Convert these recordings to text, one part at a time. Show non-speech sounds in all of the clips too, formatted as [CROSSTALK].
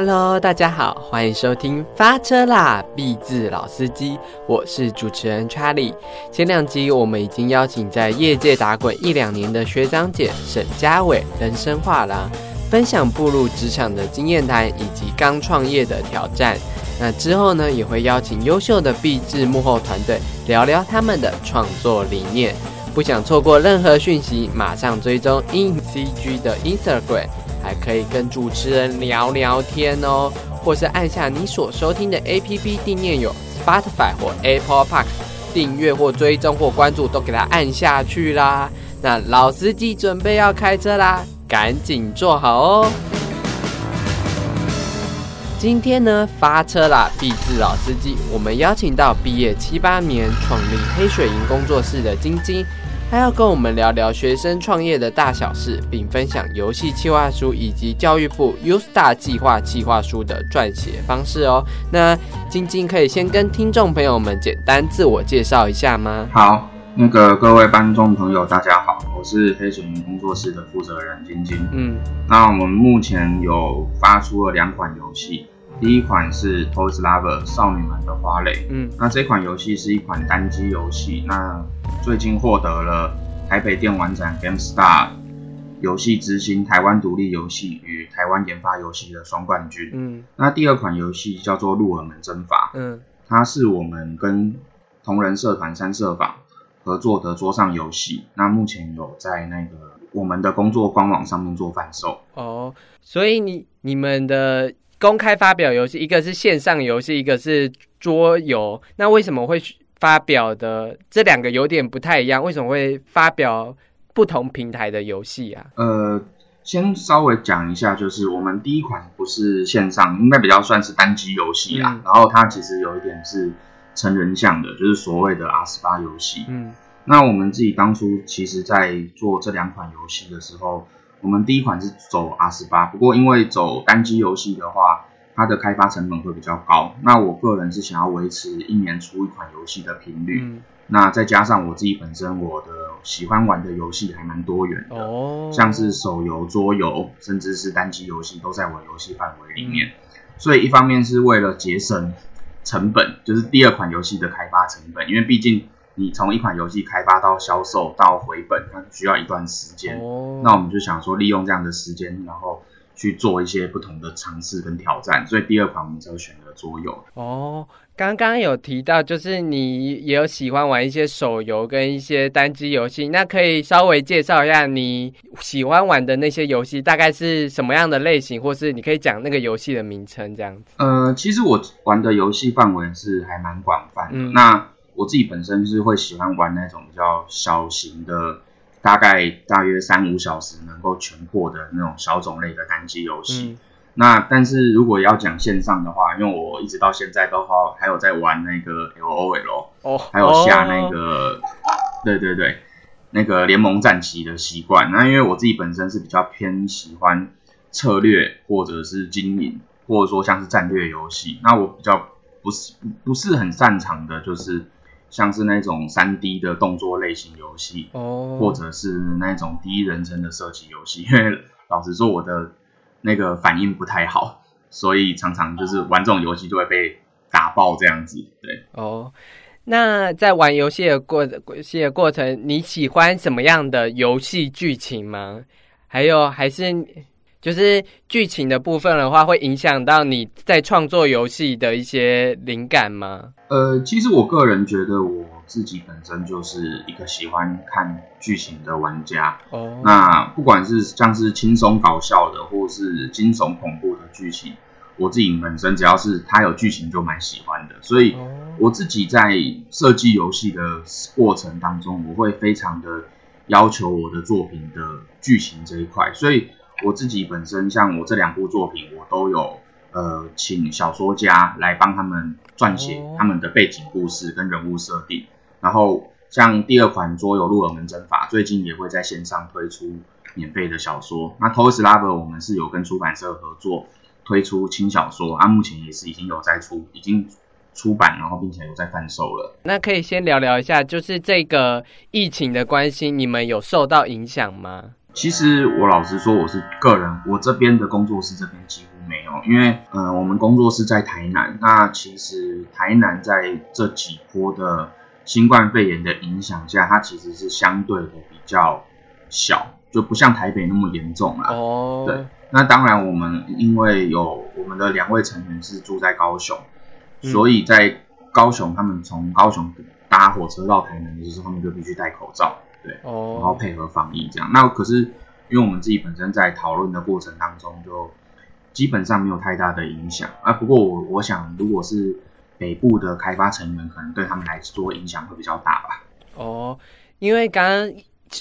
Hello，大家好，欢迎收听发车啦，B 字老司机，我是主持人 Charlie。前两集我们已经邀请在业界打滚一两年的学长姐沈嘉伟人生画廊，分享步入职场的经验谈以及刚创业的挑战。那之后呢，也会邀请优秀的 B 字幕后团队聊聊他们的创作理念。不想错过任何讯息，马上追踪 InCG 的 Instagram。可以跟主持人聊聊天哦，或是按下你所收听的 APP 订阅有 Spotify 或 Apple Park 订阅或追踪或关注，都给它按下去啦。那老司机准备要开车啦，赶紧坐好哦。今天呢，发车啦，B 字老司机，我们邀请到毕业七八年，创立黑水银工作室的晶晶。还要跟我们聊聊学生创业的大小事，并分享游戏计划书以及教育部 U Star 计划计划书的撰写方式哦。那晶晶可以先跟听众朋友们简单自我介绍一下吗？好，那个各位观众朋友，大家好，我是黑水云工作室的负责人晶晶。嗯，那我们目前有发出了两款游戏。第一款是 Toys Lover 少女们的花蕾，嗯，那这款游戏是一款单机游戏，那最近获得了台北电玩展 GameStar 游戏之星台湾独立游戏与台湾研发游戏的双冠军，嗯，那第二款游戏叫做鹿耳门征法，嗯，它是我们跟同人社团三社坊合作的桌上游戏，那目前有在那个我们的工作官网上面做贩售，哦，所以你你们的。公开发表游戏，一个是线上游戏，一个是桌游。那为什么会发表的这两个有点不太一样？为什么会发表不同平台的游戏啊？呃，先稍微讲一下，就是我们第一款不是线上，应该比较算是单机游戏啊。然后它其实有一点是成人向的，就是所谓的 R 十八游戏。嗯，那我们自己当初其实在做这两款游戏的时候。我们第一款是走 R 十八，不过因为走单机游戏的话，它的开发成本会比较高。那我个人是想要维持一年出一款游戏的频率。那再加上我自己本身我的喜欢玩的游戏还蛮多元的，像是手游、桌游，甚至是单机游戏都在我游戏范围里面。所以一方面是为了节省成本，就是第二款游戏的开发成本，因为毕竟。你从一款游戏开发到销售到回本，它需要一段时间。那我们就想说，利用这样的时间，然后去做一些不同的尝试跟挑战。所以第二款我们就选择桌游。哦，刚刚有提到，就是你也有喜欢玩一些手游跟一些单机游戏，那可以稍微介绍一下你喜欢玩的那些游戏大概是什么样的类型，或是你可以讲那个游戏的名称这样子。呃，其实我玩的游戏范围是还蛮广泛的。那我自己本身是会喜欢玩那种比较小型的，大概大约三五小时能够全破的那种小种类的单机游戏。那但是如果要讲线上的话，因为我一直到现在都好还有在玩那个 L O L，哦，还有下那个，对对对，那个联盟战旗的习惯。那因为我自己本身是比较偏喜欢策略或者是经营，或者说像是战略游戏。那我比较不是不是很擅长的，就是。像是那种三 D 的动作类型游戏，哦，或者是那种第一人称的射击游戏，[LAUGHS] 因为老实说我的那个反应不太好，所以常常就是玩这种游戏就会被打爆这样子。对，哦，那在玩游戏的过游戏的过程，你喜欢什么样的游戏剧情吗？还有还是？就是剧情的部分的话，会影响到你在创作游戏的一些灵感吗？呃，其实我个人觉得我自己本身就是一个喜欢看剧情的玩家。哦，那不管是像是轻松搞笑的，或是惊悚恐怖的剧情，我自己本身只要是它有剧情就蛮喜欢的。所以我自己在设计游戏的过程当中，我会非常的要求我的作品的剧情这一块，所以。我自己本身像我这两部作品，我都有呃请小说家来帮他们撰写他们的背景故事跟人物设定。然后像第二款桌游《入耳门征法》，最近也会在线上推出免费的小说。那 Toys Lover 我们是有跟出版社合作推出轻小说，啊，目前也是已经有在出，已经出版，然后并且有在贩售了。那可以先聊聊一下，就是这个疫情的关系，你们有受到影响吗？其实我老实说，我是个人，我这边的工作室这边几乎没有，因为呃，我们工作室在台南，那其实台南在这几波的新冠肺炎的影响下，它其实是相对的比较小，就不像台北那么严重啦。哦，对，那当然我们因为有我们的两位成员是住在高雄，所以在高雄，他们从高雄搭火车到台南的时候，他们就必须戴口罩。对，哦，然后配合防疫这样。那可是因为我们自己本身在讨论的过程当中，就基本上没有太大的影响啊。不过我我想，如果是北部的开发成员，可能对他们来说影响会比较大吧。哦，因为刚刚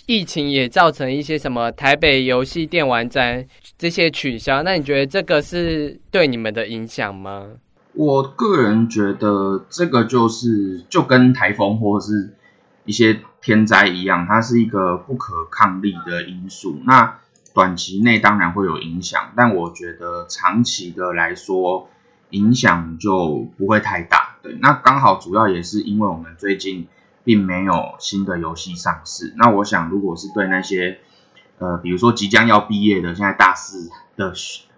疫情也造成一些什么台北游戏电玩展这些取消，那你觉得这个是对你们的影响吗？我个人觉得这个就是就跟台风或者是。一些天灾一样，它是一个不可抗力的因素。那短期内当然会有影响，但我觉得长期的来说，影响就不会太大。对，那刚好主要也是因为我们最近并没有新的游戏上市。那我想，如果是对那些呃，比如说即将要毕业的现在大四的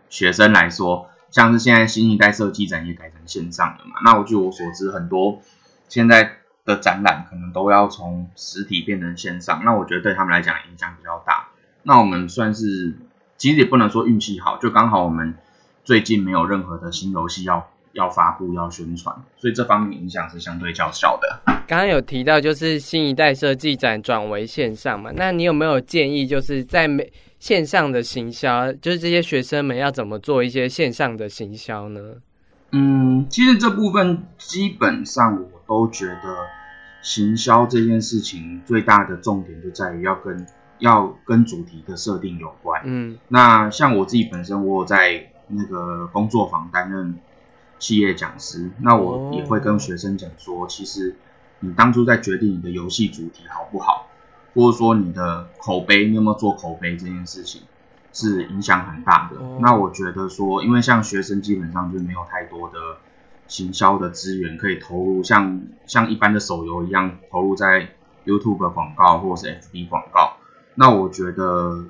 学生来说，像是现在新一代设计展也改成线上的嘛，那我据我所知，很多现在。的展览可能都要从实体变成线上，那我觉得对他们来讲影响比较大。那我们算是其实也不能说运气好，就刚好我们最近没有任何的新游戏要要发布要宣传，所以这方面影响是相对较小的。刚刚有提到就是新一代设计展转为线上嘛，那你有没有建议就是在没线上的行销，就是这些学生们要怎么做一些线上的行销呢？嗯，其实这部分基本上我都觉得。行销这件事情最大的重点就在于要跟要跟主题的设定有关。嗯，那像我自己本身，我有在那个工作坊担任企业讲师，那我也会跟学生讲说，其实你当初在决定你的游戏主题好不好，或者说你的口碑，你有没有做口碑这件事情，是影响很大的。那我觉得说，因为像学生基本上就没有太多的。行销的资源可以投入，像像一般的手游一样投入在 YouTube 广告或者是 FB 广告。那我觉得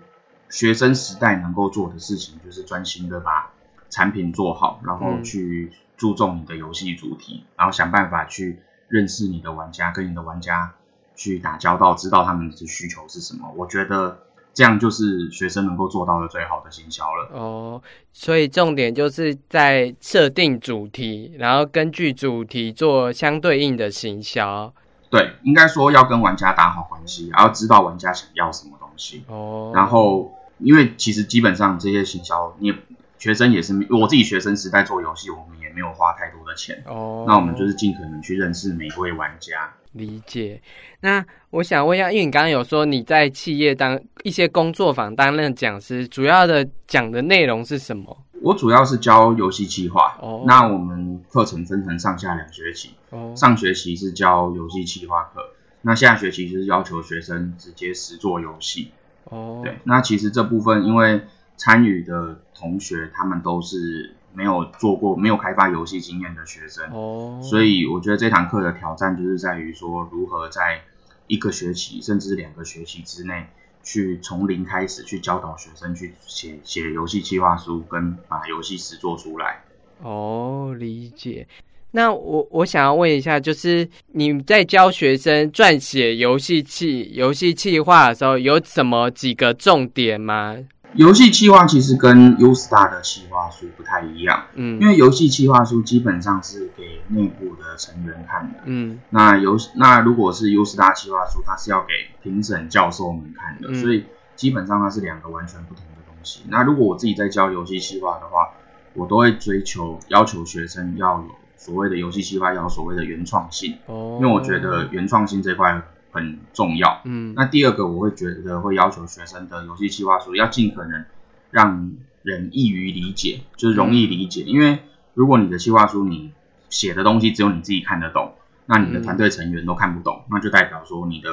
学生时代能够做的事情就是专心的把产品做好，然后去注重你的游戏主题，然后想办法去认识你的玩家，跟你的玩家去打交道，知道他们的需求是什么。我觉得。这样就是学生能够做到的最好的行销了。哦，所以重点就是在设定主题，然后根据主题做相对应的行销。对，应该说要跟玩家打好关系，然后知道玩家想要什么东西。哦。然后，因为其实基本上这些行销，你学生也是我自己学生时代做游戏，我们也没有花太多的钱。哦。那我们就是尽可能去认识每一位玩家。理解。那我想问一下，因为你刚刚有说你在企业当一些工作坊担任讲师，主要的讲的内容是什么？我主要是教游戏企划。哦。那我们课程分成上下两学期。哦。上学期是教游戏企划课，那下学期就是要求学生直接实做游戏。哦。对。那其实这部分因为参与的同学他们都是。没有做过、没有开发游戏经验的学生，哦，所以我觉得这堂课的挑战就是在于说，如何在一个学期甚至两个学期之内，去从零开始去教导学生去写写游戏计划书，跟把游戏实做出来。哦，理解。那我我想要问一下，就是你在教学生撰写游戏器游戏计划的时候，有什么几个重点吗？游戏企划其实跟 U Star 的企划书不太一样，嗯，因为游戏企划书基本上是给内部的成员看的，嗯，那游那如果是 U Star 企划书，它是要给评审教授们看的，所以基本上它是两个完全不同的东西。那如果我自己在教游戏企划的话，我都会追求要求学生要有所谓的游戏企划要有所谓的原创性，哦，因为我觉得原创性这块。很重要，嗯，那第二个我会觉得会要求学生的游戏计划书要尽可能让人易于理解，就是容易理解，因为如果你的计划书你写的东西只有你自己看得懂，那你的团队成员都看不懂，那就代表说你的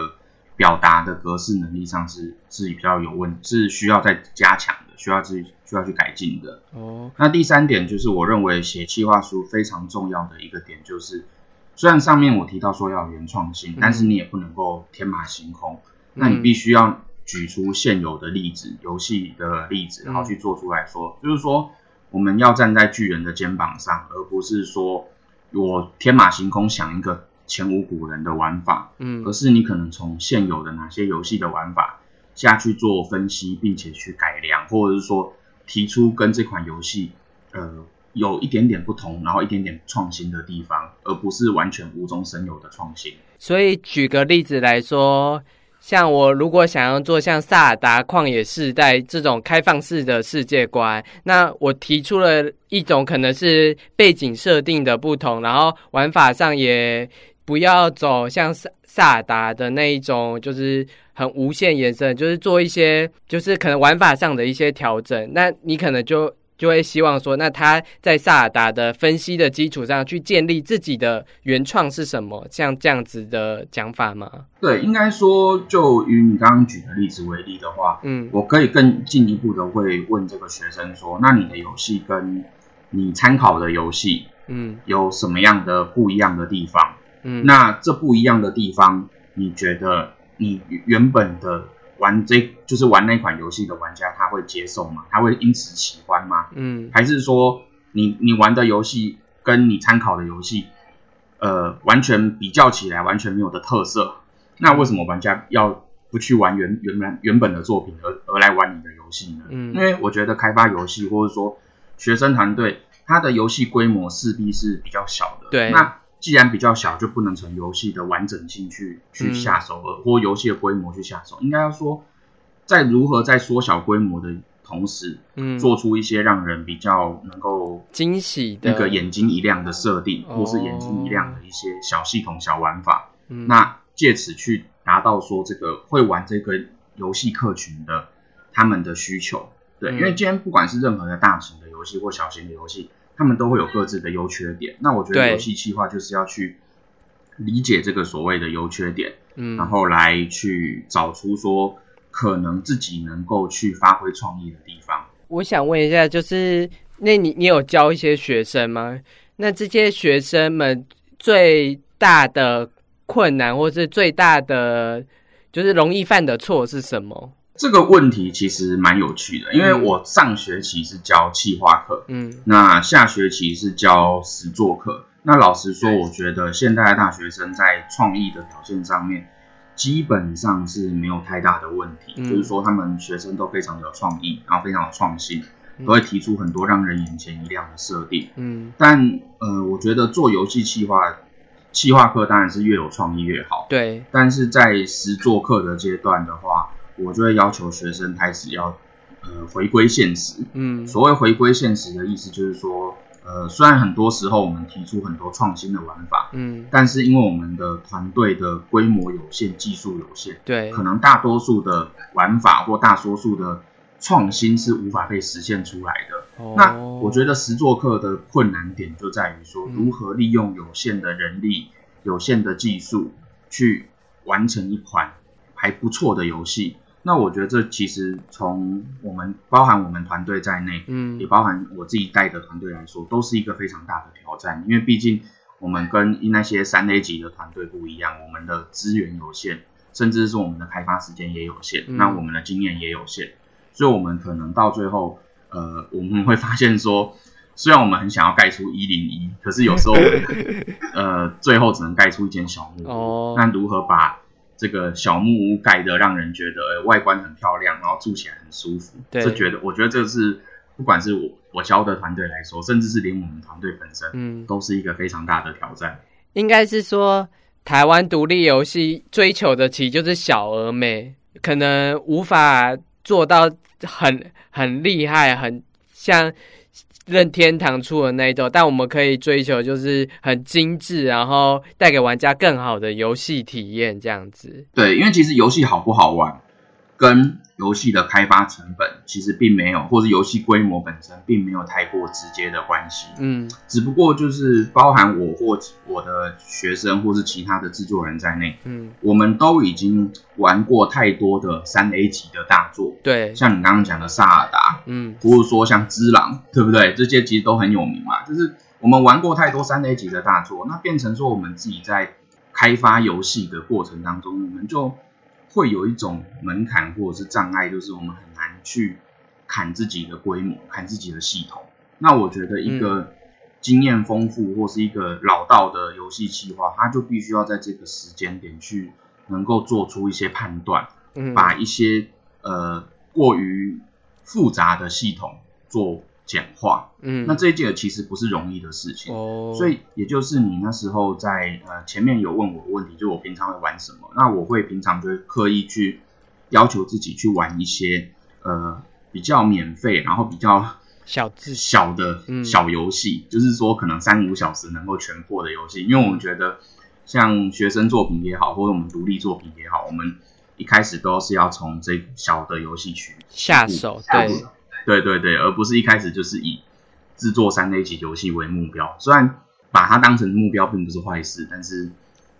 表达的格式能力上是是比较有问，是需要再加强的，需要去需要去改进的。哦，那第三点就是我认为写计划书非常重要的一个点就是。虽然上面我提到说要原创性，但是你也不能够天马行空。那你必须要举出现有的例子、游戏的例子，然后去做出来说，就是说我们要站在巨人的肩膀上，而不是说我天马行空想一个前无古人的玩法，嗯，而是你可能从现有的哪些游戏的玩法下去做分析，并且去改良，或者是说提出跟这款游戏，呃。有一点点不同，然后一点点创新的地方，而不是完全无中生有的创新。所以举个例子来说，像我如果想要做像《萨尔达旷野世代》这种开放式的世界观，那我提出了一种可能是背景设定的不同，然后玩法上也不要走像萨萨尔达的那一种，就是很无限延伸，就是做一些就是可能玩法上的一些调整，那你可能就。就会希望说，那他在萨尔达的分析的基础上去建立自己的原创是什么？像这样子的讲法吗？对，应该说，就以你刚刚举的例子为例的话，嗯，我可以更进一步的会问这个学生说，那你的游戏跟你参考的游戏，嗯，有什么样的不一样的地方？嗯，那这不一样的地方，你觉得你原本的？玩这就是玩那款游戏的玩家，他会接受吗？他会因此喜欢吗？嗯，还是说你你玩的游戏跟你参考的游戏，呃，完全比较起来完全没有的特色？那为什么玩家要不去玩原原来原本的作品，而而来玩你的游戏呢？嗯，因为我觉得开发游戏或者说学生团队，他的游戏规模势必是比较小的。对，那。既然比较小，就不能从游戏的完整性去去下手，或游戏的规模去下手。应该要说，在如何在缩小规模的同时，嗯，做出一些让人比较能够惊喜那个眼睛一亮的设定，或是眼睛一亮的一些小系统、小玩法。那借此去达到说这个会玩这个游戏客群的他们的需求。对，因为今天不管是任何的大型的游戏或小型的游戏。他们都会有各自的优缺点，那我觉得游戏企划就是要去理解这个所谓的优缺点，嗯，然后来去找出说可能自己能够去发挥创意的地方。我想问一下，就是那你你有教一些学生吗？那这些学生们最大的困难，或是最大的就是容易犯的错是什么？这个问题其实蛮有趣的，因为我上学期是教企划课，嗯，那下学期是教实作课。那老实说，我觉得现代大学生在创意的表现上面，基本上是没有太大的问题。就是说，他们学生都非常有创意，然后非常有创新，都会提出很多让人眼前一亮的设定。嗯，但呃，我觉得做游戏企划，企划课当然是越有创意越好。对，但是在实作课的阶段的话，我就会要求学生开始要，呃，回归现实。嗯，所谓回归现实的意思就是说，呃，虽然很多时候我们提出很多创新的玩法，嗯，但是因为我们的团队的规模有限，技术有限，对，可能大多数的玩法或大多数的创新是无法被实现出来的。哦，那我觉得实作课的困难点就在于说，如何利用有限的人力、有限的技术去完成一款还不错的游戏。那我觉得这其实从我们包含我们团队在内，嗯，也包含我自己带的团队来说，都是一个非常大的挑战。因为毕竟我们跟那些三 A 级的团队不一样，我们的资源有限，甚至是我们的开发时间也有限，那我们的经验也有限，所以我们可能到最后，呃，我们会发现说，虽然我们很想要盖出一零一，可是有时候，[LAUGHS] 呃，最后只能盖出一间小木屋。那如何把？这个小木屋盖的让人觉得，呃，外观很漂亮，然后住起来很舒服。对，就觉得，我觉得这是不管是我我教的团队来说，甚至是连我们团队本身，嗯，都是一个非常大的挑战。应该是说，台湾独立游戏追求的其实就是小而美，可能无法做到很很厉害，很像。任天堂出的那一种，但我们可以追求就是很精致，然后带给玩家更好的游戏体验，这样子。对，因为其实游戏好不好玩，跟游戏的开发成本其实并没有，或是游戏规模本身并没有太过直接的关系。嗯，只不过就是包含我或我的学生或是其他的制作人在内，嗯，我们都已经玩过太多的三 A 级的大作。对，像你刚刚讲的《萨尔达》，嗯，不是说像《只狼》，对不对？这些其实都很有名嘛。就是我们玩过太多三 A 级的大作，那变成说我们自己在开发游戏的过程当中，我们就。会有一种门槛或者是障碍，就是我们很难去砍自己的规模，砍自己的系统。那我觉得一个经验丰富或是一个老道的游戏企划，他就必须要在这个时间点去能够做出一些判断，把一些呃过于复杂的系统做简化。嗯，那这一届其实不是容易的事情。哦，所以也就是你那时候在呃前面有问我问题，就我平常会玩什么？那我会平常就会刻意去要求自己去玩一些呃比较免费，然后比较。小字小的小游戏，就是说可能三五小时能够全破的游戏，因为我们觉得像学生作品也好，或者我们独立作品也好，我们一开始都是要从这小的游戏区下手，对对对对，而不是一开始就是以制作三 A 级游戏为目标。虽然把它当成目标并不是坏事，但是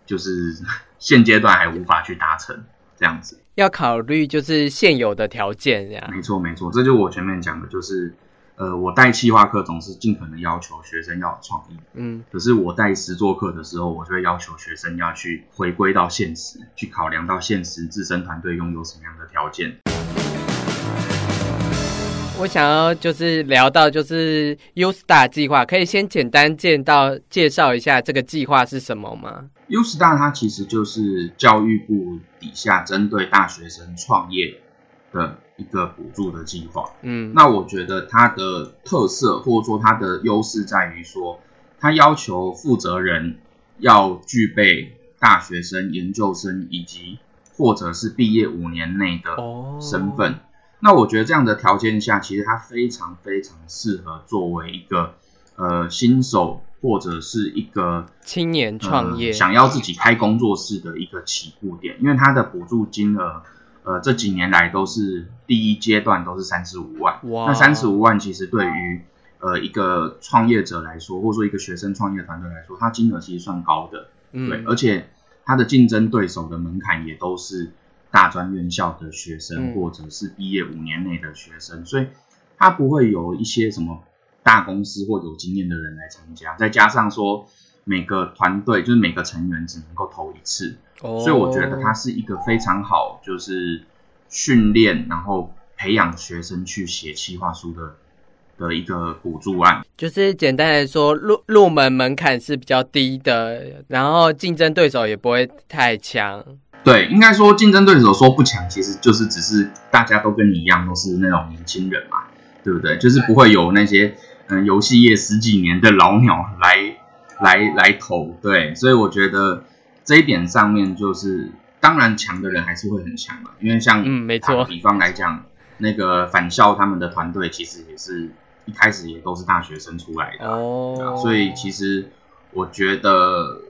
就是 [LAUGHS] 现阶段还无法去达成这样子，要考虑就是现有的条件，这样没错没错，这就我前面讲的，就是。呃，我带企划课总是尽可能要求学生要有创意，嗯，可是我带实作课的时候，我就会要求学生要去回归到现实，去考量到现实自身团队拥有什么样的条件。我想要就是聊到就是 U Star 计划，可以先简单见到介绍一下这个计划是什么吗？U Star 它其实就是教育部底下针对大学生创业的。一个补助的计划，嗯，那我觉得它的特色或者说它的优势在于说，它要求负责人要具备大学生、研究生以及或者是毕业五年内的身份。那我觉得这样的条件下，其实它非常非常适合作为一个呃新手或者是一个青年创业。想要自己开工作室的一个起步点，因为它的补助金额。呃，这几年来都是第一阶段都是三十五万，那三十五万其实对于呃一个创业者来说，或者说一个学生创业团队来说，它金额其实算高的，对，而且它的竞争对手的门槛也都是大专院校的学生或者是毕业五年内的学生，所以他不会有一些什么大公司或有经验的人来参加，再加上说每个团队就是每个成员只能够投一次。所以我觉得它是一个非常好，就是训练然后培养学生去写企划书的的一个补助案。就是简单来说，入入门门槛是比较低的，然后竞争对手也不会太强。对，应该说竞争对手说不强，其实就是只是大家都跟你一样，都是那种年轻人嘛，对不对？就是不会有那些嗯游戏业十几年的老鸟来 [LAUGHS] 来来投。对，所以我觉得。这一点上面就是，当然强的人还是会很强嘛，因为像嗯，没错，比方来讲，那个返校他们的团队其实也是一开始也都是大学生出来的哦，所以其实我觉得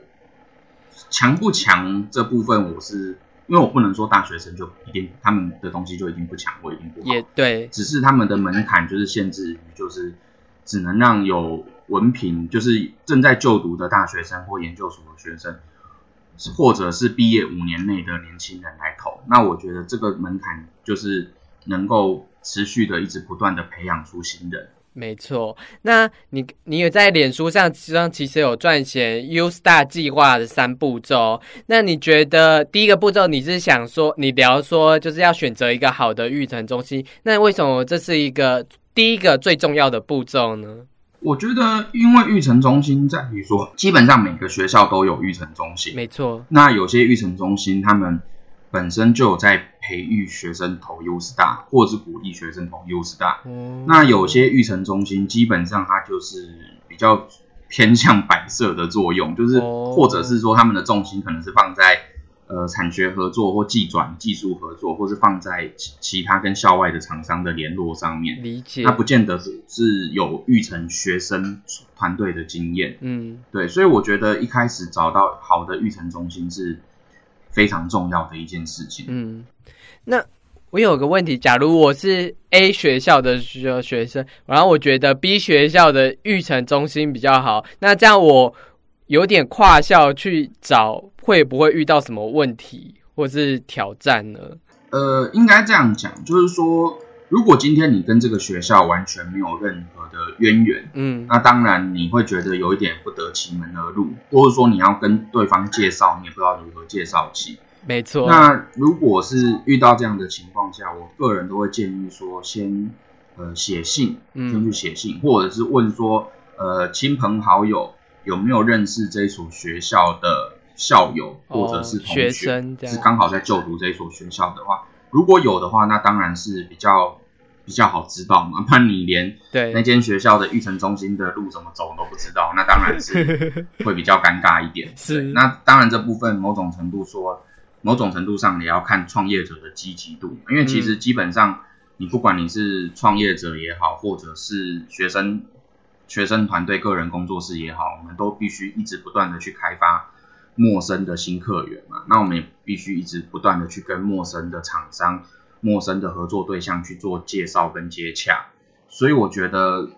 强不强这部分，我是因为我不能说大学生就一定他们的东西就一定不强或一定不好，也对，只是他们的门槛就是限制于就是只能让有文凭，就是正在就读的大学生或研究所的学生。或者是毕业五年内的年轻人来投，那我觉得这个门槛就是能够持续的一直不断的培养出新人。没错，那你你有在脸书上上其实有撰写 U Star 计划的三步骤，那你觉得第一个步骤你是想说你聊说就是要选择一个好的育成中心，那为什么这是一个第一个最重要的步骤呢？我觉得，因为育成中心在于说，基本上每个学校都有育成中心，没错。那有些育成中心，他们本身就有在培育学生投 U Star，或者是鼓励学生投 U Star。那有些育成中心，基本上它就是比较偏向摆设的作用，就是或者是说他们的重心可能是放在。呃，产学合作或技转技术合作，或是放在其其他跟校外的厂商的联络上面，理解。那不见得是是有育成学生团队的经验，嗯，对。所以我觉得一开始找到好的育成中心是非常重要的一件事情。嗯，那我有个问题，假如我是 A 学校的学学生，然后我觉得 B 学校的育成中心比较好，那这样我。有点跨校去找，会不会遇到什么问题或是挑战呢？呃，应该这样讲，就是说，如果今天你跟这个学校完全没有任何的渊源，嗯，那当然你会觉得有一点不得其门而入，或者说你要跟对方介绍，你也不知道如何介绍起。没错。那如果是遇到这样的情况下，我个人都会建议说，先呃写信，先去写信，或者是问说，呃，亲朋好友有没有认识这所学校的校友或者是同学，是刚好在就读这所学校的话，如果有的话，那当然是比较。比较好知道嘛，那你连那间学校的育成中心的路怎么走都不知道，那当然是 [LAUGHS] 会比较尴尬一点。是，那当然这部分某种程度说，某种程度上也要看创业者的积极度，因为其实基本上你不管你是创业者也好，或者是学生学生团队、个人工作室也好，我们都必须一直不断的去开发陌生的新客源嘛，那我们也必须一直不断的去跟陌生的厂商。陌生的合作对象去做介绍跟接洽，所以我觉得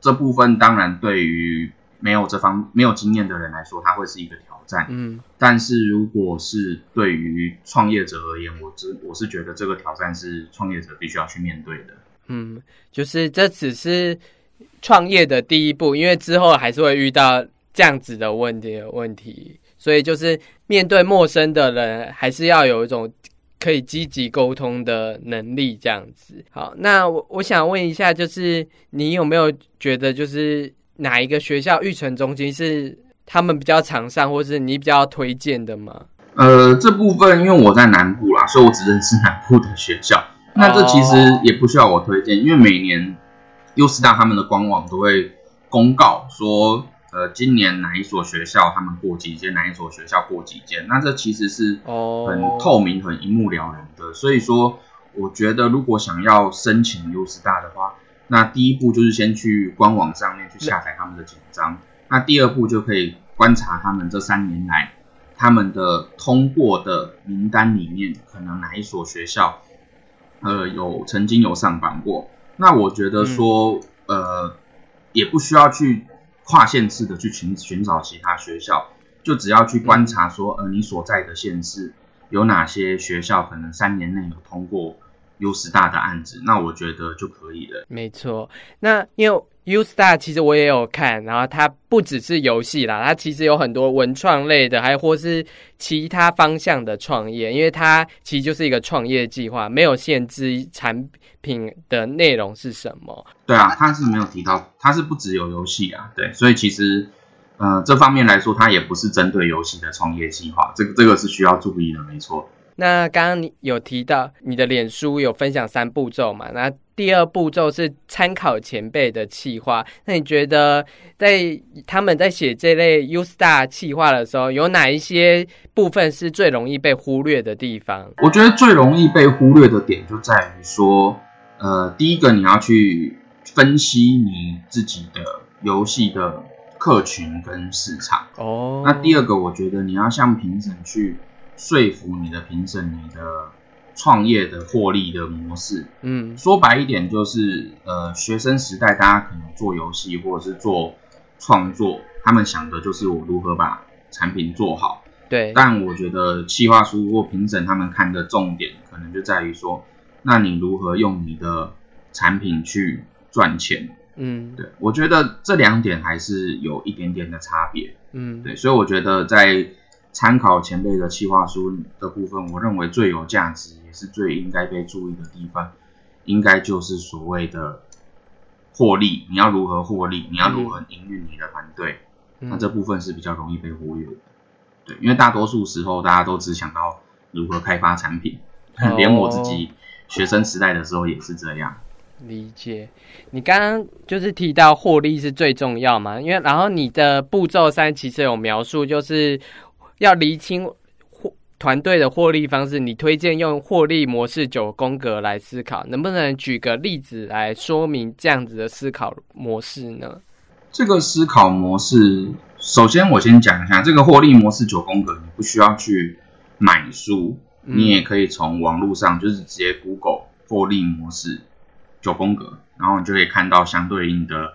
这部分当然对于没有这方没有经验的人来说，它会是一个挑战。嗯，但是如果是对于创业者而言，我只我是觉得这个挑战是创业者必须要去面对的。嗯，就是这只是创业的第一步，因为之后还是会遇到这样子的问题问题，所以就是面对陌生的人，还是要有一种。可以积极沟通的能力，这样子。好，那我我想问一下，就是你有没有觉得，就是哪一个学校育成中心是他们比较常上，或是你比较推荐的吗？呃，这部分因为我在南部啦，所以我只认识南部的学校。那这其实也不需要我推荐，因为每年优师大他们的官网都会公告说。呃，今年哪一所学校他们过几间，哪一所学校过几间？那这其实是很透明、很一目了然的。所以说，我觉得如果想要申请优师大的话，那第一步就是先去官网上面去下载他们的简章。那第二步就可以观察他们这三年来他们的通过的名单里面，可能哪一所学校呃有曾经有上榜过。那我觉得说，呃，也不需要去。跨县市的去寻寻找其他学校，就只要去观察说，呃，你所在的县市有哪些学校可能三年内有通过 U Star 的案子，那我觉得就可以了。没错，那因为 U Star 其实我也有看，然后它不只是游戏啦，它其实有很多文创类的，还或是其他方向的创业，因为它其实就是一个创业计划，没有限制产。品的内容是什么？对啊，他是没有提到，他是不只有游戏啊，对，所以其实，呃，这方面来说，它也不是针对游戏的创业计划，这个这个是需要注意的，没错。那刚刚你有提到你的脸书有分享三步骤嘛？那第二步骤是参考前辈的企划。那你觉得在他们在写这类 U Star 企划的时候，有哪一些部分是最容易被忽略的地方？我觉得最容易被忽略的点就在于说。呃，第一个你要去分析你自己的游戏的客群跟市场哦。那第二个，我觉得你要向评审去说服你的评审，你的创业的获利的模式。嗯，说白一点就是，呃，学生时代大家可能做游戏或者是做创作，他们想的就是我如何把产品做好。对。但我觉得企划书或评审他们看的重点，可能就在于说。那你如何用你的产品去赚钱？嗯，对我觉得这两点还是有一点点的差别。嗯，对，所以我觉得在参考前辈的企划书的部分，我认为最有价值也是最应该被注意的地方，应该就是所谓的获利。你要如何获利？你要如何营运你的团队？那这部分是比较容易被忽略的。对，因为大多数时候大家都只想到如何开发产品，连我自己。学生时代的时候也是这样，理解。你刚刚就是提到获利是最重要嘛？因为然后你的步骤三其实有描述，就是要厘清获团队的获利方式。你推荐用获利模式九宫格来思考，能不能举个例子来说明这样子的思考模式呢？这个思考模式，首先我先讲一下这个获利模式九宫格，你不需要去买书。你也可以从网络上，就是直接 Google 获利模式九宫格，然后你就可以看到相对应的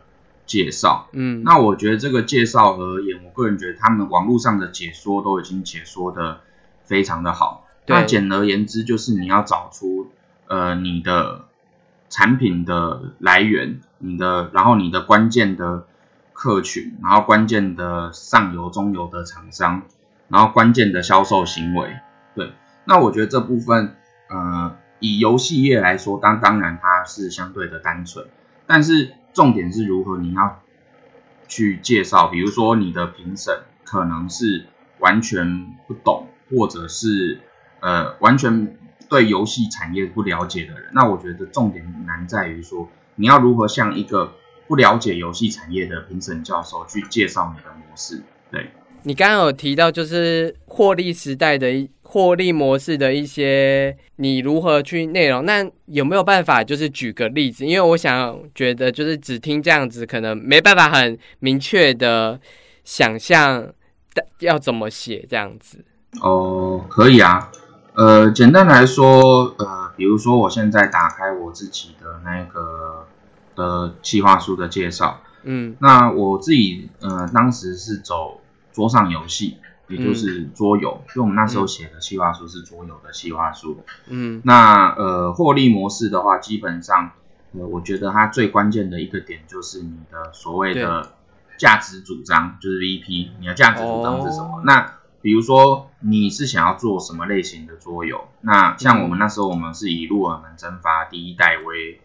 介绍。嗯，那我觉得这个介绍而言，我个人觉得他们网络上的解说都已经解说的非常的好。那简而言之，就是你要找出呃你的产品的来源，你的然后你的关键的客群，然后关键的上游、中游的厂商，然后关键的销售行为，对。那我觉得这部分，呃，以游戏业来说，当当然它是相对的单纯，但是重点是如何你要去介绍，比如说你的评审可能是完全不懂，或者是呃完全对游戏产业不了解的人，那我觉得重点难在于说你要如何向一个不了解游戏产业的评审教授去介绍你的模式，对。你刚刚有提到，就是获利时代的一获利模式的一些，你如何去内容？那有没有办法，就是举个例子？因为我想觉得，就是只听这样子，可能没办法很明确的想象要怎么写这样子。哦，可以啊。呃，简单来说，呃，比如说我现在打开我自己的那个的计划书的介绍，嗯，那我自己呃当时是走。桌上游戏，也就是桌游，就我们那时候写的计划书是桌游的计划书。嗯，那呃，获利模式的话，基本上，呃，我觉得它最关键的一个点就是你的所谓的价值主张，就是 VP，你的价值主张是什么？那比如说你是想要做什么类型的桌游？那像我们那时候，我们是以鹿耳门蒸发第一代为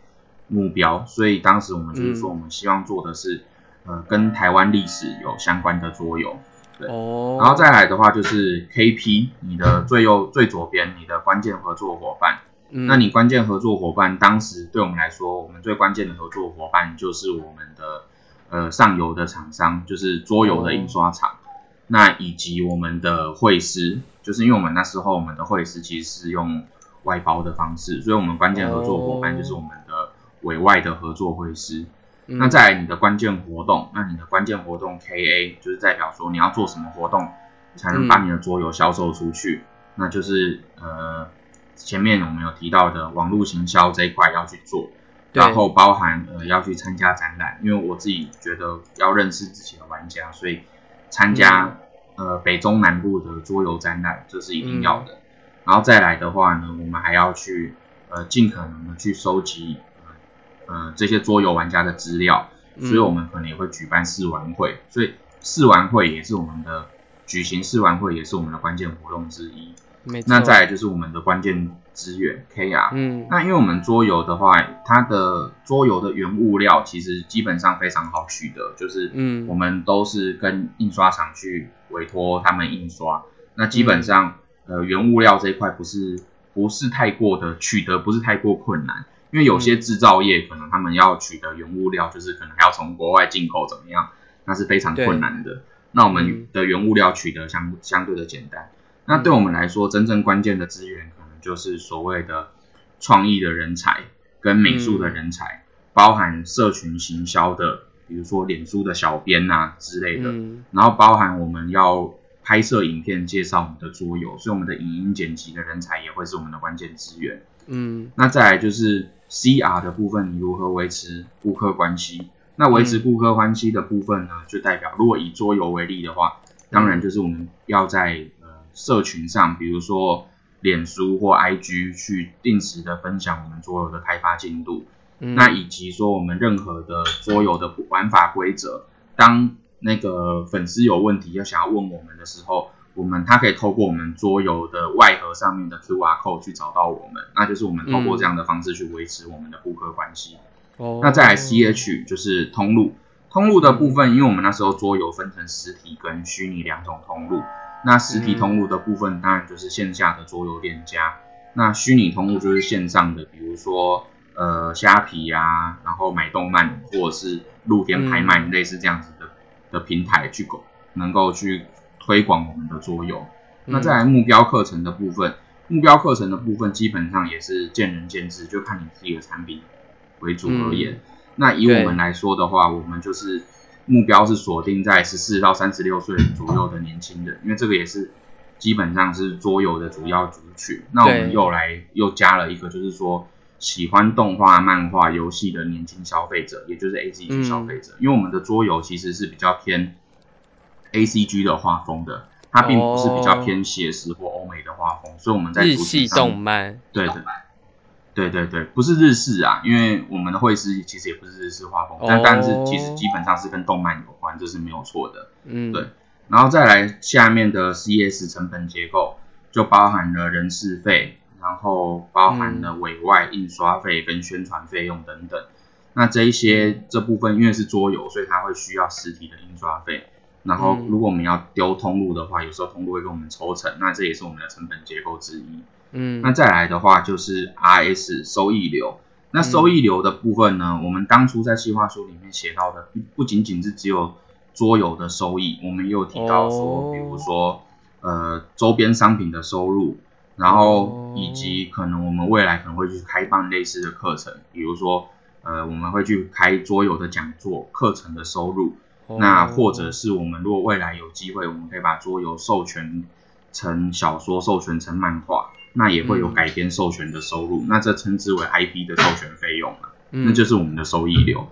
目标，所以当时我们就是说，我们希望做的是呃，跟台湾历史有相关的桌游。对，然后再来的话就是 KP，你的最右最左边，你的关键合作伙伴。那你关键合作伙伴，当时对我们来说，我们最关键的合作伙伴就是我们的呃上游的厂商，就是桌游的印刷厂。那以及我们的会师，就是因为我们那时候我们的会师其实是用外包的方式，所以我们关键合作伙伴就是我们的委外的合作会师。那再来你的关键活动，那你的关键活动 KA 就是代表说你要做什么活动才能把你的桌游销售出去，那就是呃前面我们有提到的网络行销这一块要去做，然后包含呃要去参加展览，因为我自己觉得要认识自己的玩家，所以参加呃北中南部的桌游展览这是一定要的。然后再来的话呢，我们还要去呃尽可能的去收集。呃，这些桌游玩家的资料，所以我们可能也会举办试玩会，所以试玩会也是我们的举行试玩会也是我们的关键活动之一。那再来就是我们的关键资源 KR。嗯，那因为我们桌游的话，它的桌游的原物料其实基本上非常好取得，就是嗯，我们都是跟印刷厂去委托他们印刷，那基本上呃原物料这一块不是不是太过的取得，不是太过困难。因为有些制造业可能他们要取得原物料，就是可能还要从国外进口怎么样，那是非常困难的。那我们的原物料取得相相对的简单。那对我们来说，真正关键的资源可能就是所谓的创意的人才跟美术的人才，包含社群行销的，比如说脸书的小编呐之类的。然后包含我们要拍摄影片介绍我们的桌游，所以我们的影音剪辑的人才也会是我们的关键资源。嗯，那再来就是。C R 的部分，你如何维持顾客关系？那维持顾客关系的部分呢，就代表如果以桌游为例的话，当然就是我们要在呃社群上，比如说脸书或 I G 去定时的分享我们桌游的开发进度。那以及说我们任何的桌游的玩法规则，当那个粉丝有问题要想要问我们的时候。我们他可以透过我们桌游的外盒上面的 Q R code 去找到我们，那就是我们透过这样的方式去维持我们的顾客关系。哦，那再来 C H 就是通路，通路的部分，因为我们那时候桌游分成实体跟虚拟两种通路，那实体通路的部分当然就是线下的桌游店家，那虚拟通路就是线上的，比如说呃虾皮啊，然后买动漫或者是露天拍卖类似这样子的的平台去购，能够去。推广我们的桌游，那在目标课程的部分，目标课程的部分基本上也是见仁见智，就看你自己的产品为主而言。那以我们来说的话，我们就是目标是锁定在十四到三十六岁左右的年轻人，因为这个也是基本上是桌游的主要族群。那我们又来又加了一个，就是说喜欢动画、漫画、游戏的年轻消费者，也就是 A C G 消费者，因为我们的桌游其实是比较偏。A C G 的画风的，它并不是比较偏写实或欧美的画风，所以我们在日系动漫，对对对对对，不是日式啊，因为我们的绘师其实也不是日式画风，但但是其实基本上是跟动漫有关，这是没有错的。嗯，对，然后再来下面的 C S 成本结构，就包含了人事费，然后包含了委外印刷费跟宣传费用等等。那这一些这部分因为是桌游，所以它会需要实体的印刷费。然后如果我们要丢通路的话，有时候通路会跟我们抽成，那这也是我们的成本结构之一。嗯，那再来的话就是 RS 收益流。那收益流的部分呢，我们当初在计划书里面写到的，不不仅仅是只有桌游的收益，我们也有提到说，比如说呃周边商品的收入，然后以及可能我们未来可能会去开办类似的课程，比如说。呃，我们会去开桌游的讲座课程的收入，那或者是我们如果未来有机会，我们可以把桌游授权成小说，授权成漫画，那也会有改编授权的收入，那这称之为 IP 的授权费用了，那就是我们的收益流。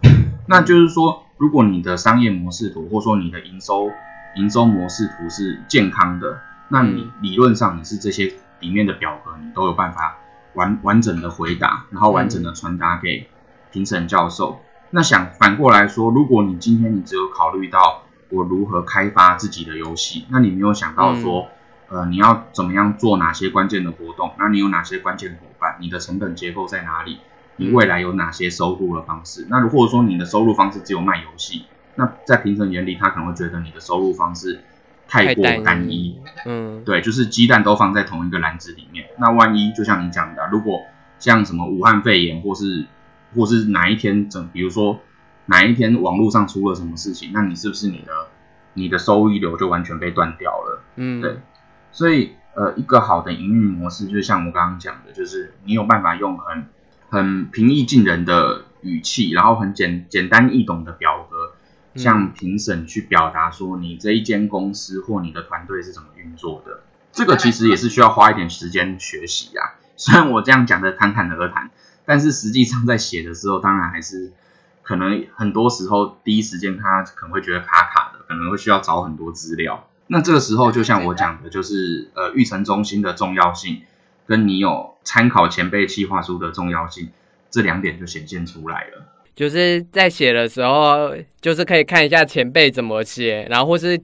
那就是说，如果你的商业模式图，或者说你的营收营收模式图是健康的，那你理论上你是这些里面的表格，你都有办法完完整的回答，然后完整的传达给。评审教授，那想反过来说，如果你今天你只有考虑到我如何开发自己的游戏，那你没有想到说，呃，你要怎么样做哪些关键的活动？那你有哪些关键伙伴？你的成本结构在哪里？你未来有哪些收入的方式？那如果说你的收入方式只有卖游戏，那在评审眼里，他可能会觉得你的收入方式太过单一。嗯，对，就是鸡蛋都放在同一个篮子里面。那万一就像你讲的，如果像什么武汉肺炎或是或是哪一天整，比如说哪一天网络上出了什么事情，那你是不是你的你的收益流就完全被断掉了？嗯，对。所以呃，一个好的营运模式，就像我刚刚讲的，就是你有办法用很很平易近人的语气，然后很简简单易懂的表格，向评审去表达说你这一间公司或你的团队是怎么运作的。这个其实也是需要花一点时间学习啊。虽然我这样讲的侃侃而谈。但是实际上在写的时候，当然还是可能很多时候第一时间他可能会觉得卡卡的，可能会需要找很多资料。那这个时候就像我讲的，就是呃育成中心的重要性，跟你有参考前辈计划书的重要性，这两点就显现出来了。就是在写的时候，就是可以看一下前辈怎么写，然后或是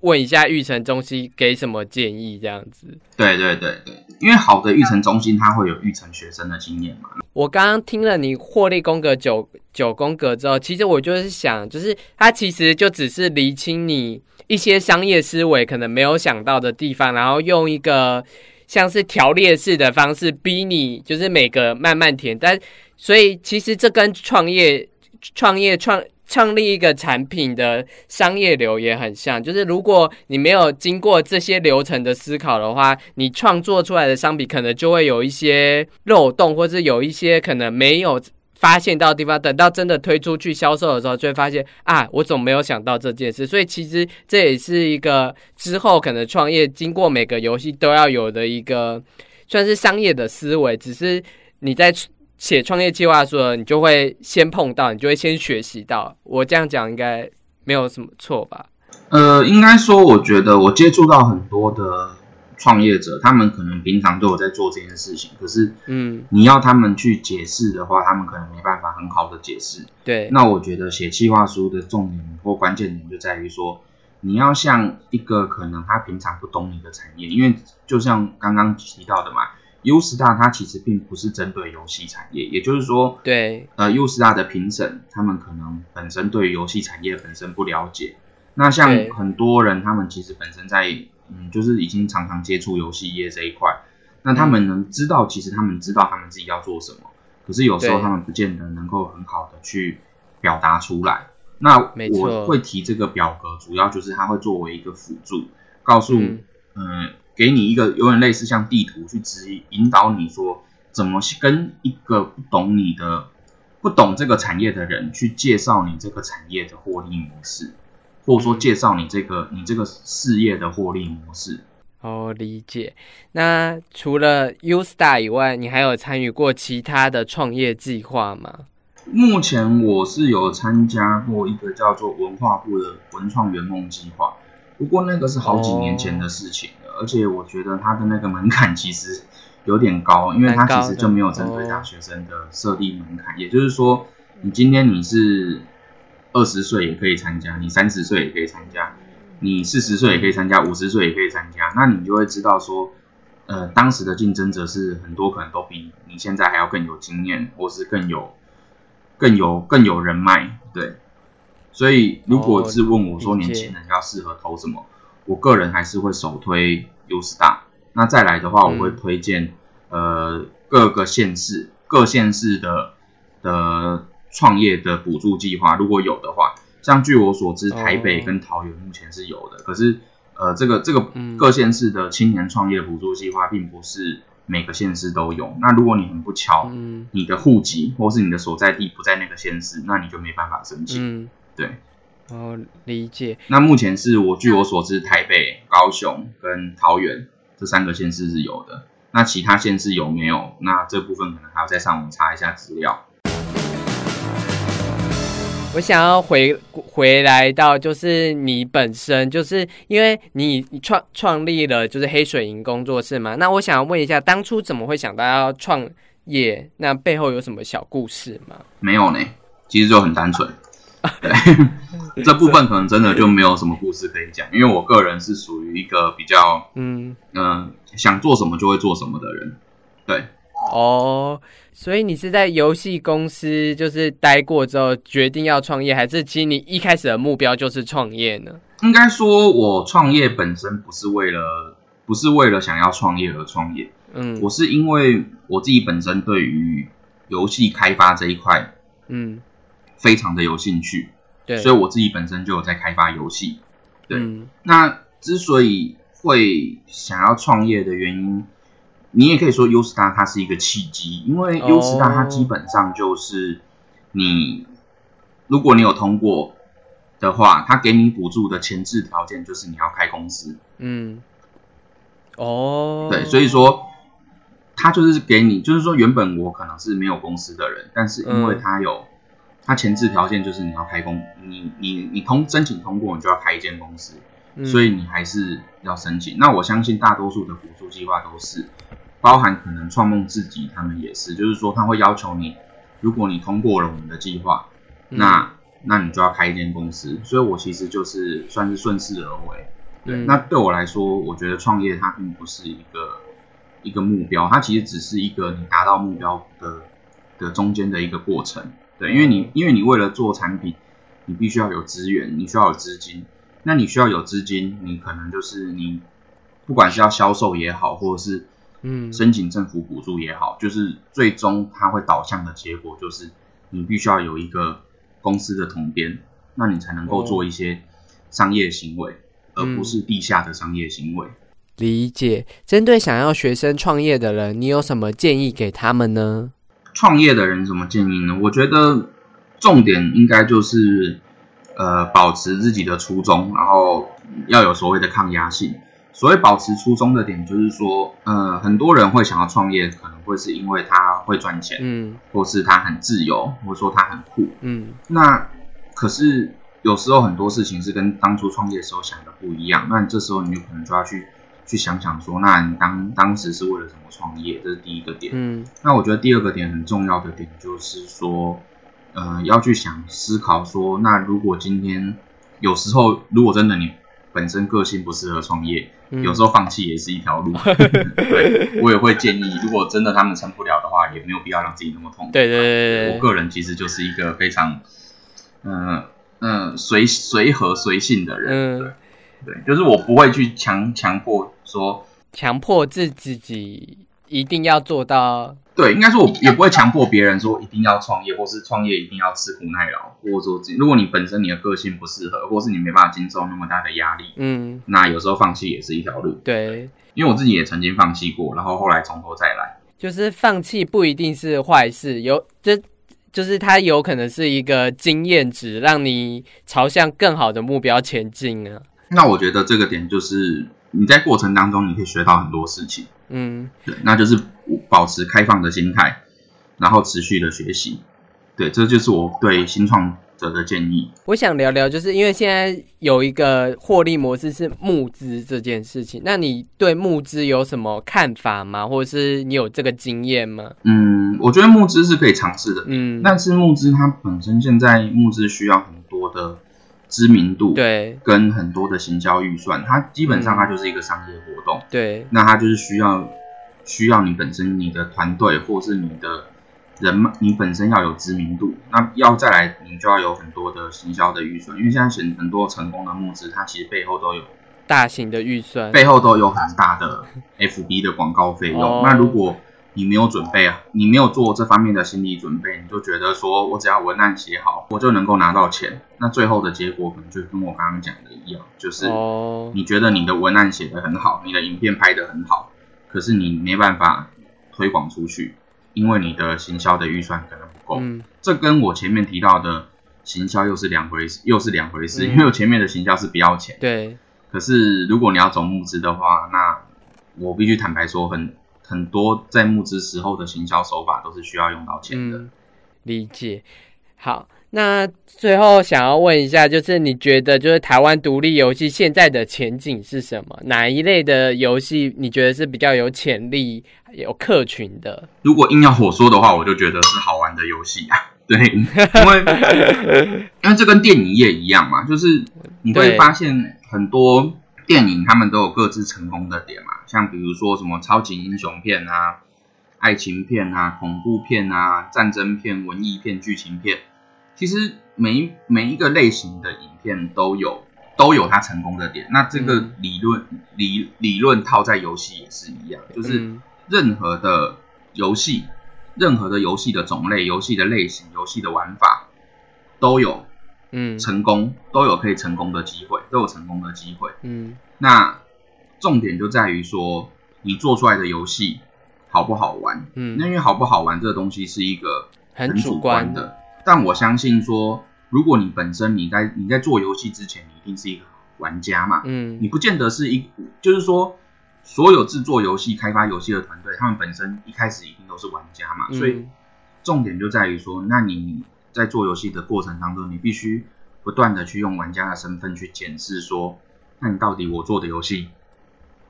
问一下育成中心给什么建议，这样子。对对对对，因为好的育成中心，它会有育成学生的经验嘛。我刚刚听了你获利宫格九九宫格之后，其实我就是想，就是它其实就只是厘清你一些商业思维可能没有想到的地方，然后用一个像是条列式的方式逼你，就是每个慢慢填，但。所以其实这跟创业、创业、创创立一个产品的商业流也很像。就是如果你没有经过这些流程的思考的话，你创作出来的商品可能就会有一些漏洞，或者有一些可能没有发现到地方。等到真的推出去销售的时候，就会发现啊，我怎么没有想到这件事？所以其实这也是一个之后可能创业经过每个游戏都要有的一个算是商业的思维。只是你在。写创业计划书，你就会先碰到，你就会先学习到。我这样讲应该没有什么错吧？呃，应该说，我觉得我接触到很多的创业者，他们可能平常都有在做这件事情，可是，嗯，你要他们去解释的话，他们可能没办法很好的解释。对，那我觉得写计划书的重点或关键点就在于说，你要像一个可能他平常不懂你的产业，因为就像刚刚提到的嘛。优势大，它其实并不是针对游戏产业，也就是说，对，呃，U Star 的评审，他们可能本身对游戏产业本身不了解。那像很多人，他们其实本身在，嗯，就是已经常常接触游戏业这一块，那他们能知道，其实他们知道他们自己要做什么，可是有时候他们不见得能够很好的去表达出来。那我会提这个表格，主要就是它会作为一个辅助，告诉，嗯。给你一个有点类似像地图去指引导你说怎么跟一个不懂你的、不懂这个产业的人去介绍你这个产业的获利模式，或者说介绍你这个你这个事业的获利模式。哦，理解。那除了 U Star 以外，你还有参与过其他的创业计划吗？目前我是有参加过一个叫做文化部的文创圆梦计划。不过那个是好几年前的事情了，而且我觉得它的那个门槛其实有点高，因为它其实就没有针对大学生的设立门槛。也就是说，你今天你是二十岁也可以参加，你三十岁也可以参加，你四十岁也可以参加，五十岁也可以参加。那你就会知道说，呃，当时的竞争者是很多，可能都比你现在还要更有经验，或是更有更有更有人脉，对。所以，如果是问我说年轻人要适合投什么，我个人还是会首推 U Star。那再来的话，我会推荐呃各个县市各县市的的创业的补助计划，如果有的话，像据我所知，台北跟桃园目前是有的。可是，呃，这个这个各县市的青年创业补助计划，并不是每个县市都有。那如果你很不巧，你的户籍或是你的所在地不在那个县市，那你就没办法申请。对，哦，理解。那目前是我据我所知，台北、高雄跟桃园这三个县市是有的。那其他县市有没有？那这部分可能还要再上网查一下资料。我想要回回来到，就是你本身，就是因为你创创立了就是黑水银工作室嘛。那我想要问一下，当初怎么会想到要创业？那背后有什么小故事吗？没有呢，其实就很单纯。对，[LAUGHS] 这部分可能真的就没有什么故事可以讲，因为我个人是属于一个比较嗯嗯想做什么就会做什么的人。对，哦，所以你是在游戏公司就是待过之后决定要创业，还是其实你一开始的目标就是创业呢？应该说，我创业本身不是为了不是为了想要创业而创业，嗯，我是因为我自己本身对于游戏开发这一块，嗯。非常的有兴趣，对，所以我自己本身就有在开发游戏，对。那之所以会想要创业的原因，你也可以说 U Star 它是一个契机，因为 U Star 它基本上就是你，如果你有通过的话，它给你补助的前置条件就是你要开公司，嗯，哦，对，所以说他就是给你，就是说原本我可能是没有公司的人，但是因为他有。它前置条件就是你要开公，你你你通申请通过，你就要开一间公司，所以你还是要申请。那我相信大多数的补助计划都是，包含可能创梦自己他们也是，就是说他会要求你，如果你通过了我们的计划，那那你就要开一间公司。所以我其实就是算是顺势而为。对，那对我来说，我觉得创业它并不是一个一个目标，它其实只是一个你达到目标的的中间的一个过程。对，因为你因为你为了做产品，你必须要有资源，你需要有资金。那你需要有资金，你可能就是你，不管是要销售也好，或者是嗯申请政府补助也好，就是最终它会导向的结果就是你必须要有一个公司的统编，那你才能够做一些商业行为，而不是地下的商业行为。理解。针对想要学生创业的人，你有什么建议给他们呢？创业的人什么建议呢？我觉得重点应该就是，呃，保持自己的初衷，然后要有所谓的抗压性。所谓保持初衷的点，就是说，呃，很多人会想要创业，可能会是因为他会赚钱，嗯，或是他很自由，或者说他很酷，嗯。那可是有时候很多事情是跟当初创业时候想的不一样，那这时候你就可能就要去。去想想说，那你当当时是为了什么创业？这是第一个点。嗯，那我觉得第二个点很重要的点就是说，呃，要去想思考说，那如果今天有时候，如果真的你本身个性不适合创业，有时候放弃也是一条路。[LAUGHS] 对，我也会建议，如果真的他们撑不了的话，也没有必要让自己那么痛苦。对对对我个人其实就是一个非常，嗯嗯随随和随性的人。对。对，就是我不会去强强迫说，强迫自己一定要做到。对，应该说我也不会强迫别人说一定要创业，或是创业一定要吃苦耐劳，或者说如果你本身你的个性不适合，或是你没办法经受那么大的压力，嗯，那有时候放弃也是一条路。对，因为我自己也曾经放弃过，然后后来从头再来。就是放弃不一定是坏事，有这就是它有可能是一个经验值，让你朝向更好的目标前进啊。那我觉得这个点就是你在过程当中你可以学到很多事情，嗯，对，那就是保持开放的心态，然后持续的学习，对，这就是我对新创者的建议。我想聊聊，就是因为现在有一个获利模式是募资这件事情，那你对募资有什么看法吗？或者是你有这个经验吗？嗯，我觉得募资是可以尝试的，嗯，但是募资它本身现在募资需要很多的。知名度，对，跟很多的行销预算，它基本上它就是一个商业活动，对，那它就是需要需要你本身你的团队或是你的人脉，你本身要有知名度，那要再来你就要有很多的行销的预算，因为现在很很多成功的募资，它其实背后都有大型的预算，背后都有很大的 FB 的广告费用，那如果你没有准备啊，你没有做这方面的心理准备，你就觉得说我只要文案写好，我就能够拿到钱。那最后的结果可能就跟我刚刚讲的一样，就是你觉得你的文案写得很好，你的影片拍得很好，可是你没办法推广出去，因为你的行销的预算可能不够。嗯，这跟我前面提到的行销又是两回事，又是两回事。因为我前面的行销是不要钱，对。可是如果你要走募资的话，那我必须坦白说很。很多在募资时候的行销手法都是需要用到钱的。理解。好，那最后想要问一下，就是你觉得就是台湾独立游戏现在的前景是什么？哪一类的游戏你觉得是比较有潜力、有客群的？如果硬要我说的话，我就觉得是好玩的游戏啊。[LAUGHS] 对，因为因为这跟电影业一样嘛，就是你会发现很多。电影他们都有各自成功的点嘛，像比如说什么超级英雄片啊、爱情片啊、恐怖片啊、战争片、文艺片、剧情片，其实每每一个类型的影片都有都有它成功的点。那这个理论理理论套在游戏也是一样，就是任何的游戏、任何的游戏的种类、游戏的类型、游戏的玩法都有。嗯，成功都有可以成功的机会，都有成功的机会。嗯，那重点就在于说，你做出来的游戏好不好玩？嗯，那因为好不好玩这个东西是一个很主观的。但我相信说，如果你本身你在你在做游戏之前，你一定是一个玩家嘛。嗯，你不见得是一，就是说，所有制作游戏、开发游戏的团队，他们本身一开始一定都是玩家嘛。所以重点就在于说，那你。在做游戏的过程当中，你必须不断的去用玩家的身份去检视，说，那你到底我做的游戏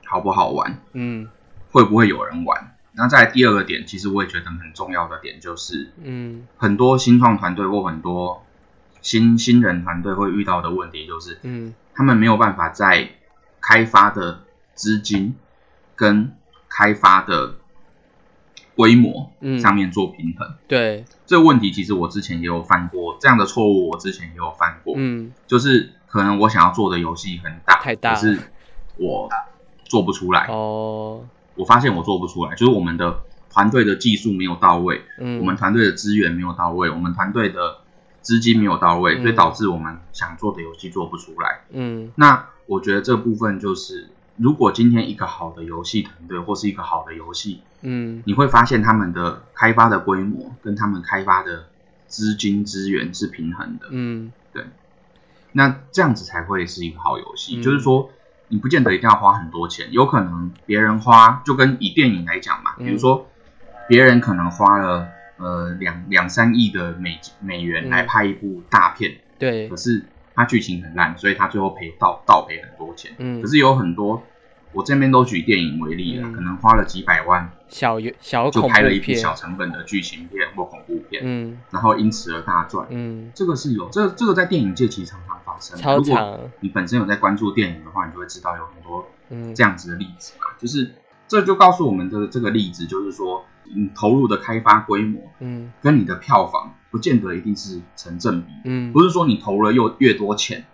好不好玩？嗯，会不会有人玩？那在第二个点，其实我也觉得很重要的点就是，嗯，很多新创团队或很多新新人团队会遇到的问题就是，嗯，他们没有办法在开发的资金跟开发的。规模上面做平衡，对。这个问题，其实我之前也有犯过这样的错误，我之前也有犯过，嗯，就是可能我想要做的游戏很大，太大，可是我做不出来。哦。我发现我做不出来，就是我们的团队的技术没有到位，嗯，我们团队的资源没有到位，我们团队的资金没有到位，所以导致我们想做的游戏做不出来，嗯，那我觉得这部分就是。如果今天一个好的游戏团队或是一个好的游戏，嗯，你会发现他们的开发的规模跟他们开发的资金资源是平衡的，嗯，对，那这样子才会是一个好游戏。就是说，你不见得一定要花很多钱，有可能别人花就跟以电影来讲嘛，比如说别人可能花了呃两两三亿的美美元来拍一部大片，对，可是。他剧情很烂，所以他最后赔倒倒赔很多钱。嗯，可是有很多，我这边都举电影为例了，可能花了几百万，小小就拍了一部小成本的剧情片或恐怖片，嗯，然后因此而大赚。嗯，这个是有，这这个在电影界其实常常发生。如果你本身有在关注电影的话，你就会知道有很多这样子的例子嘛。就是这就告诉我们的这个例子，就是说你投入的开发规模，嗯，跟你的票房。不见得一定是成正比，嗯，不是说你投了又越多钱，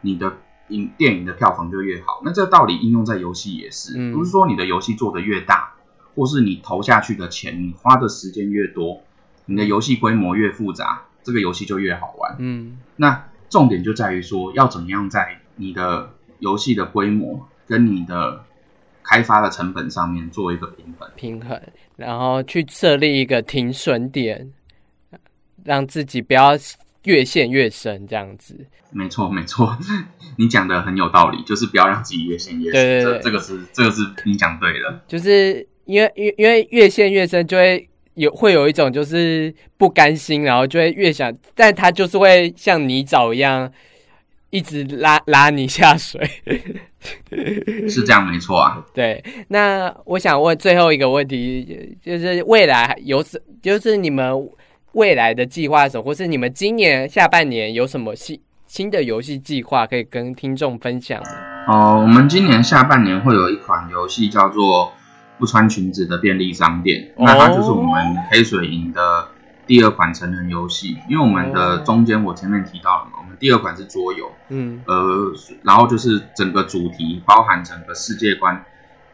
你的影电影的票房就越好。那这个道理应用在游戏也是，不是说你的游戏做的越大，或是你投下去的钱，你花的时间越多，你的游戏规模越复杂，这个游戏就越好玩。嗯，那重点就在于说，要怎么样在你的游戏的规模跟你的开发的成本上面做一个平衡，平衡，然后去设立一个停损点。让自己不要越陷越深，这样子。没错，没错，[LAUGHS] 你讲的很有道理，就是不要让自己越陷越深。对对对，这个是这个是你讲对了。就是因为因因为越陷越深，就会有会有一种就是不甘心，然后就会越想，但他就是会像泥沼一样，一直拉拉你下水。[LAUGHS] 是这样，没错啊。对，那我想问最后一个问题，就是未来有什，就是你们。未来的计划什么，或是你们今年下半年有什么新新的游戏计划可以跟听众分享吗？哦，我们今年下半年会有一款游戏叫做《不穿裙子的便利商店》，那它就是我们黑水营的第二款成人游戏。因为我们的中间我前面提到了嘛，我们第二款是桌游，嗯，呃，然后就是整个主题包含整个世界观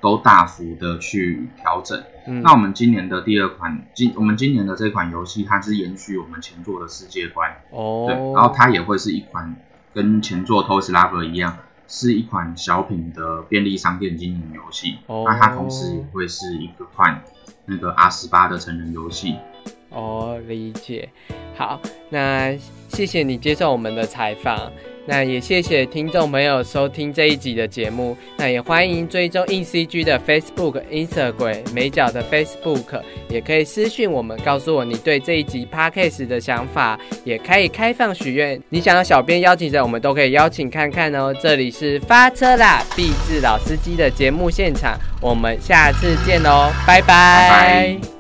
都大幅的去调整。那我们今年的第二款，今我们今年的这款游戏，它是延续我们前作的世界观，哦，对，然后它也会是一款跟前作《Lover》一样。是一款小品的便利商店经营游戏，那它同时也会是一个款那个 R 十八的成人游戏。哦，理解。好，那谢谢你接受我们的采访。那也谢谢听众朋友收听这一集的节目，那也欢迎追踪 ECG 的 Facebook、Instagram、美角的 Facebook，也可以私讯我们，告诉我你对这一集 Podcast 的想法，也可以开放许愿，你想要小编邀请者，我们都可以邀请看看哦。这里是发车啦，B 字老司机的节目现场，我们下次见喽，拜拜。